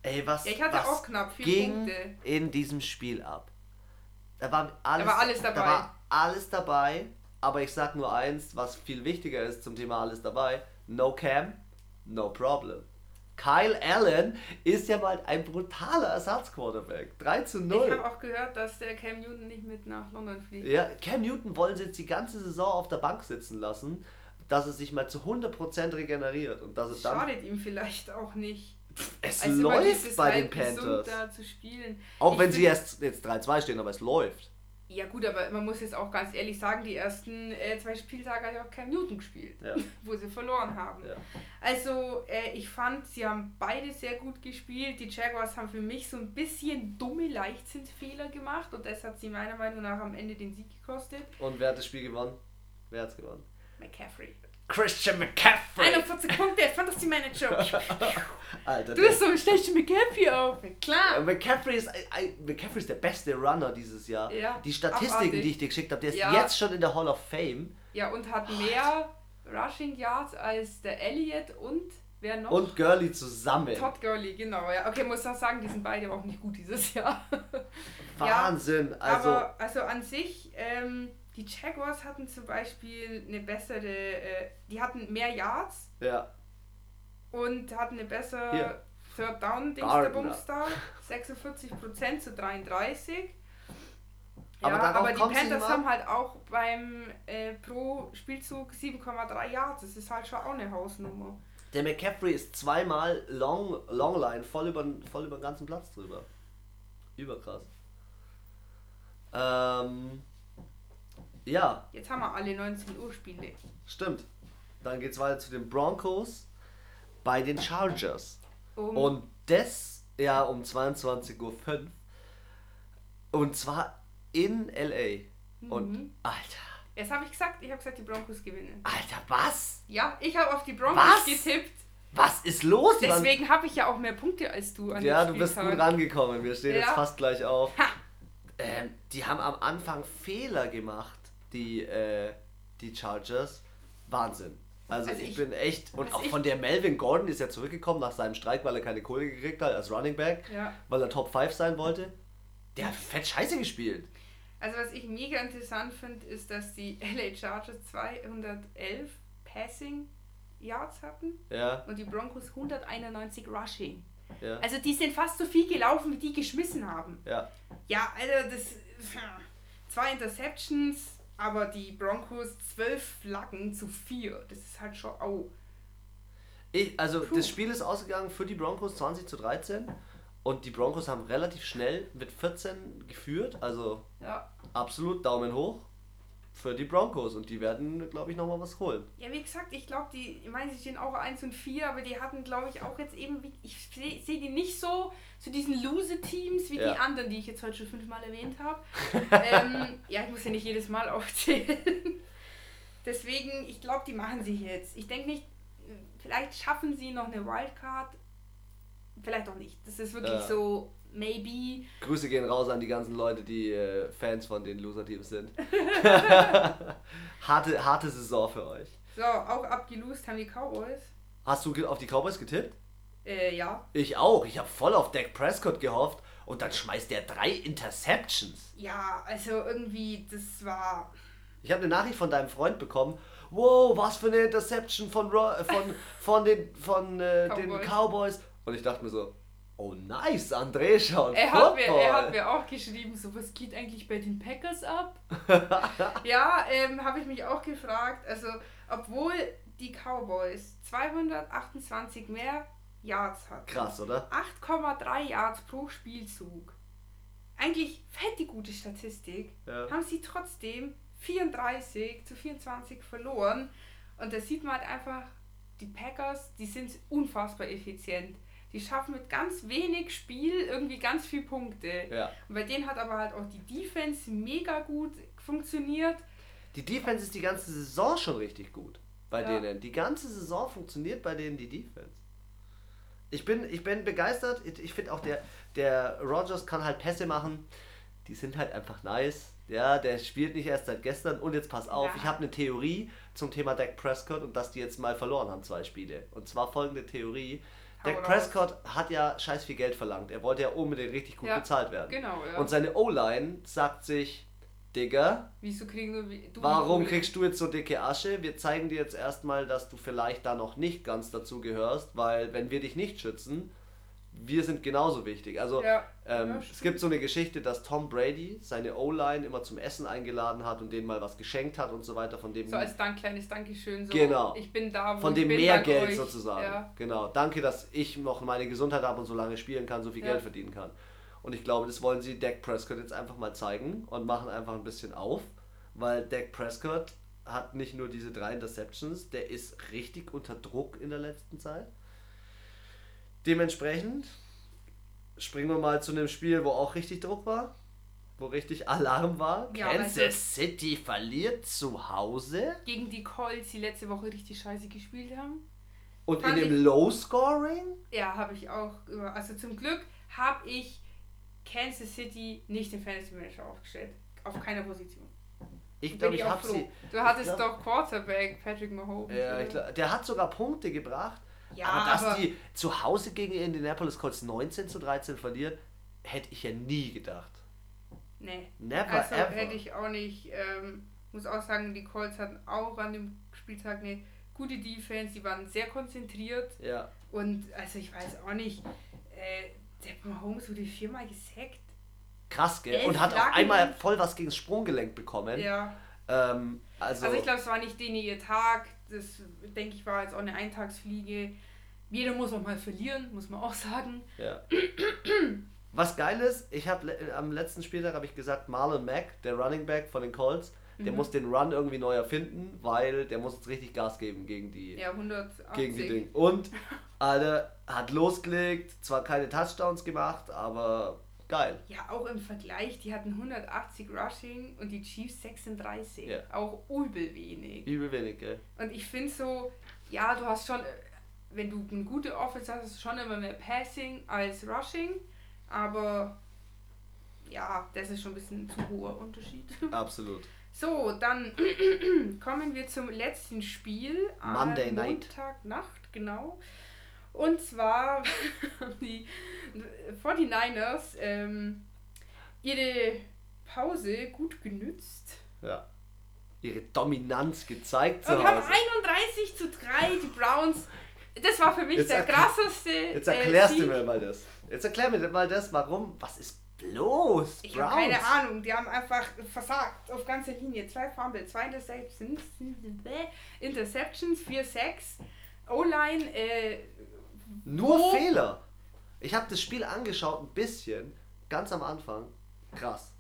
Ey, was, Ja, ich hatte was auch knapp vier ging Punkte. in diesem Spiel ab? Da war alles, Da war alles dabei. Da war alles dabei. Aber ich sag nur eins, was viel wichtiger ist zum Thema alles dabei. No Cam, no problem. Kyle Allen ist ja mal ein brutaler Ersatzquarterback. 3 zu Ich 0. habe auch gehört, dass der Cam Newton nicht mit nach London fliegt. Ja, Cam Newton wollen sie jetzt die ganze Saison auf der Bank sitzen lassen, dass er sich mal zu 100% regeneriert und dass es dann. Schadet ihm vielleicht auch nicht. Es Also läuft bei den halb gesund Panthers. Da zu spielen. Auch Ich wenn sie erst jetzt 3-2 stehen, aber es läuft. Ja gut, aber man muss jetzt auch ganz ehrlich sagen, die ersten äh, zwei Spieltage hat ja auch Cam Newton gespielt, Ja. (laughs) wo sie verloren haben. Ja. Also äh, ich fand, sie haben beide sehr gut gespielt. Die Jaguars haben für mich so ein bisschen dumme Leichtsinnsfehler gemacht und das hat sie meiner Meinung nach am Ende den Sieg gekostet. Und wer hat das Spiel gewonnen? Wer hat's gewonnen? McCaffrey. Christian McCaffrey! 41 Punkte, Fantasy Manager. Alter, Du bist so stellst du McCaffrey auf. Klar. Äh, McCaffrey ist, ein- ein- McCaffrey ist der beste Runner dieses Jahr. Ja, Die Statistiken, abartig. die ich dir geschickt habe, der ist Ja. jetzt schon in der Hall of Fame. Ja, und hat mehr Rushing Yards als der Elliott und wer noch? Und Gurley zusammen. Todd Gurley, genau. Ja. Okay, muss auch sagen, die sind beide auch nicht gut dieses Jahr. (laughs) Wahnsinn. also, Aber also an sich, ähm, die Jaguars hatten zum Beispiel eine bessere, äh, die hatten mehr Yards ja. und hatten eine bessere Hier. Third Down Gardner. Dingsda-Bums da. 46% zu 33. Ja, Aber aber die Panthers haben halt auch beim äh, pro Spielzug 7,3 Yards. Das ist halt schon auch eine Hausnummer. Der McCaffrey ist zweimal Long, Longline voll über, voll über den ganzen Platz drüber. Überkrass. Ähm, ja, Jetzt haben wir alle 19 Uhr Spiele. stimmt. Dann geht's weiter zu den Broncos bei den Chargers. Um, Und das ja um 22.05 Uhr. Und zwar in LA. Und Mhm. Alter, Jetzt habe ich gesagt, ich habe gesagt, die Broncos gewinnen. Alter, was? Ja, ich habe auf die Broncos Was? getippt. Was ist los? Deswegen habe ich ja auch mehr Punkte als du an Ja, du bist gut rangekommen. Wir stehen jetzt Ja. fast gleich auf. Ha. Ähm, die haben am Anfang Fehler gemacht, die, äh, die Chargers. Wahnsinn. Also, Also ich, ich- bin echt. Und was auch von der Melvin Gordon ist ja zurückgekommen nach seinem Streik, weil er keine Kohle gekriegt hat als Running Back, Ja. weil er Top 5 sein wollte. Der hat fett scheiße gespielt. Also was ich mega interessant finde, ist, dass die (laughs) LA Chargers 211 Passing Yards hatten Ja, und die Broncos 191 Rushing. ja, Also die sind fast so viel gelaufen, wie die geschmissen haben. ja. Ja, also das. Zwei Interceptions, aber die Broncos zwölf Flaggen zu vier. Das ist halt schon. Oh. Ich, also Puh. das Spiel ist ausgegangen für die Broncos 20 zu 13 und die Broncos haben relativ schnell mit 14 geführt, also Ja. absolut Daumen hoch für die Broncos und die werden, glaube ich, nochmal was holen. Ja, wie gesagt, ich glaube, die, ich meine, sie stehen auch 1 und 4, aber die hatten, glaube ich, auch jetzt eben, ich sehe seh die nicht so zu diesen Lose-Teams wie Ja. die anderen, die ich jetzt heute schon fünfmal erwähnt habe. (laughs) ähm, ja, ich muss ja nicht jedes Mal aufzählen. Deswegen, ich glaube, die machen sich jetzt. Ich denke nicht, vielleicht schaffen sie noch eine Wildcard. Vielleicht auch nicht. Das ist wirklich Ja. so, maybe. Grüße gehen raus an die ganzen Leute, die äh, Fans von den Loser-Teams sind. (laughs) harte, harte Saison für euch. So, auch abgelost haben die Cowboys. Hast du auf die Cowboys getippt? Äh, ja. Ich auch. Ich habe voll auf Dak Prescott gehofft und dann schmeißt der drei Interceptions. Ja, also irgendwie, das war. Ich habe eine Nachricht von deinem Freund bekommen. Wow, was für eine Interception von, Ro äh, von, (laughs) von, den, von äh, den Cowboys. Cowboys. Und ich dachte mir so, oh nice, André schaut Er hat, mir, er hat mir auch geschrieben, so was geht eigentlich bei den Packers ab? (laughs) ja, ähm, habe ich mich auch gefragt. Also, obwohl die Cowboys 228 mehr Yards hatten, Krass, oder? 8,3 Yards pro Spielzug, eigentlich fett die gute Statistik, Ja. haben sie trotzdem 34 zu 24 verloren. Und da sieht man halt einfach, die Packers, die sind unfassbar effizient. Die schaffen mit ganz wenig Spiel irgendwie ganz viele Punkte. Ja. Und bei denen hat aber halt auch die Defense mega gut funktioniert. Die Defense ist die ganze Saison schon richtig gut bei Ja. denen. Die ganze Saison funktioniert bei denen die Defense. Ich bin, ich bin begeistert. Ich, ich finde auch, der, der Rogers kann halt Pässe machen. Die sind halt einfach nice. Ja, der spielt nicht erst seit gestern. Und jetzt pass auf, Ja. ich habe eine Theorie zum Thema Dak Prescott und dass die jetzt mal verloren haben, zwei Spiele. Und zwar folgende Theorie. Dak. Prescott hat ja scheiß viel Geld verlangt. Er wollte ja unbedingt richtig gut Ja, bezahlt werden. Genau, ja. Und seine O-Line sagt sich, Digga, kriegen du Warum kriegst du jetzt so dicke Asche? Wir zeigen dir jetzt erstmal, dass du vielleicht da noch nicht ganz dazu gehörst, weil wenn wir dich nicht schützen, wir sind genauso wichtig. Also Ja, ähm, ja, es gibt so eine Geschichte, dass Tom Brady seine O-Line immer zum Essen eingeladen hat und denen mal was geschenkt hat und so weiter, von dem So als Dank, kleines Dankeschön. So, Genau. Ich bin da, wo von ich dem bin, mehr Geld euch. sozusagen. Ja. Genau. Danke, dass ich noch meine Gesundheit habe und so lange spielen kann, so viel. Geld verdienen kann. Und ich glaube, das wollen sie Dak Prescott jetzt einfach mal zeigen und machen einfach ein bisschen auf, weil Dak Prescott hat nicht nur diese drei Interceptions, der ist richtig unter Druck in der letzten Zeit. Dementsprechend springen wir mal zu einem Spiel, wo auch richtig Druck war, wo richtig Alarm war. Ja, Kansas also- City verliert zu Hause Gegen die Colts, die letzte Woche richtig scheiße gespielt haben. und in Fand dem ich- Low Scoring. Ja, habe ich auch. über- Also zum Glück habe ich Kansas City nicht im Fantasy Manager aufgestellt. Auf keiner Position. Ich Bin glaube, ich auch habe froh. sie. Du hattest glaub- doch Quarterback Patrick Mahomes. Ja, glaub, der hat sogar Punkte gebracht. Ja, aber dass aber- die zu Hause gegen Indianapolis Colts 19 zu 13 verlieren, hätte ich ja nie gedacht. Nee. Never Also ever. hätte ich auch nicht. Ähm, muss auch sagen, die Colts hatten auch an dem Spieltag eine gute Defense. Die waren sehr konzentriert. Ja. Und also ich weiß auch nicht. Äh, der Mahomes wurde viermal gesackt. Krass, gell? Elf Und hat auch einmal voll was gegen das Sprunggelenk bekommen. Ja. Ähm, also, Also ich glaube, es war nicht den ihr Tag. Das denke ich war jetzt auch eine Eintagsfliege. Jeder muss auch mal verlieren, muss man auch sagen. ja. Was geil ist, ich habe le am letzten Spieltag habe ich gesagt, Marlon Mack, der Running Back von den Colts, der Mhm. muss den Run irgendwie neu erfinden, weil der muss jetzt richtig Gas geben gegen die Ja, 180. gegen die Ding. Und Alter, hat losgelegt, zwar keine Touchdowns gemacht, aber geil. Ja, auch im Vergleich, die hatten 180 Rushing und die Chiefs 36. Ja. Auch übel wenig. Übel wenig, gell? Und ich finde so, ja, du hast schon, äh, wenn du eine gute Offense hast, hast du schon immer mehr Passing als Rushing. Aber ja, das ist schon ein bisschen ein zu hoher Unterschied. (laughs) Absolut. So, dann (clears throat) kommen wir zum letzten Spiel Monday am Night. Montagnacht, genau. Und zwar haben die 49ers ähm, ihre Pause gut genützt. Ja. ihre Dominanz gezeigt zu Und haben Hause. 31 zu 3 die Browns. Das war für mich Jetzt der krasseste. Jetzt äh, erklärst du Sieg. mir mal das. Jetzt erklär mir mal das, warum. Was ist bloß? Ich habe keine Ahnung, die haben einfach versagt auf ganzer Linie. Zwei Fumble, zwei Interceptions, Interceptions 4 6 O-Line, äh, Nur Wo? Fehler. Ich habe das Spiel angeschaut, ein bisschen, ganz am Anfang. Krass.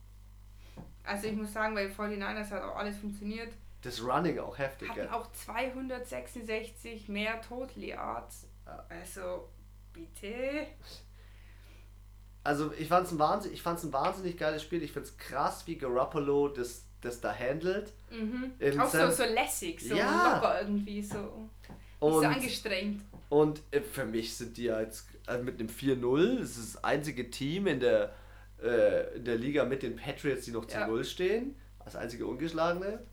also ich muss sagen, bei 49ers hat auch alles funktioniert. Das Running auch heftig, Hatten gell? auch 266 mehr Total Yards. Ja. Also, bitte. Also ich fand's ein wahnsinnig, ich fand's ein wahnsinnig geiles Spiel. Ich find's krass, wie Garoppolo das, das da handelt. Mhm. Auch so, so lässig, so Ja. locker irgendwie, so. Nicht so Und, angestrengt. Und äh, für mich sind die ja jetzt äh, mit einem 4-0. Das ist das einzige Team in der, äh, in der Liga mit den Patriots, die noch zu Ja. 0 stehen. Als einzige ungeschlagene.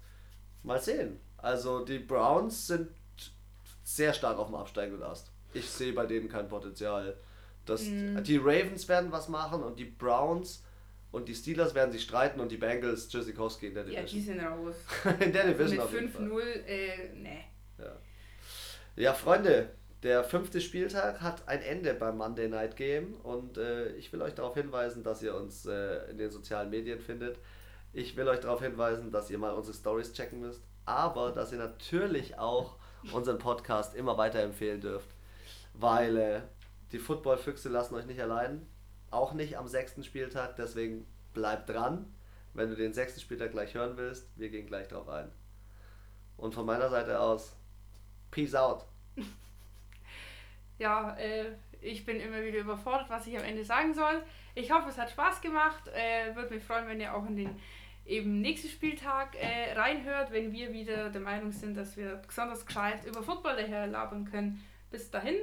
Mal sehen. Also die Browns sind sehr stark auf dem absteigenden Ast. Ich sehe bei denen kein Potenzial. Das, Mhm. Die Ravens werden was machen und die Browns und die Steelers werden sich streiten und die Bengals Tschüssikowski in der Ja, die Division. sind raus. (laughs) in der Mit Division jeden Fall. 5-0, äh, ne. Ja, Freunde, der fünfte Spieltag hat ein Ende beim Monday Night Game und äh, ich will euch darauf hinweisen, dass ihr uns äh, in den sozialen Medien findet. Ich will euch darauf hinweisen, dass ihr mal unsere Stories checken müsst, aber dass ihr natürlich auch unseren Podcast immer weiterempfehlen dürft, weil äh, die Football-Füchse lassen euch nicht allein, auch nicht am sechsten Spieltag, deswegen bleibt dran, wenn du den sechsten Spieltag gleich hören willst, wir gehen gleich drauf ein. Und von meiner Seite aus, Peace out. (laughs) Ja, äh, ich bin immer wieder überfordert, was ich am Ende sagen soll. Ich hoffe, es hat Spaß gemacht. Äh, Würde mich freuen, wenn ihr auch in den eben nächsten Spieltag äh, reinhört, wenn wir wieder der Meinung sind, dass wir besonders gescheit über Football daher labern können. Bis dahin,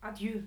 adieu.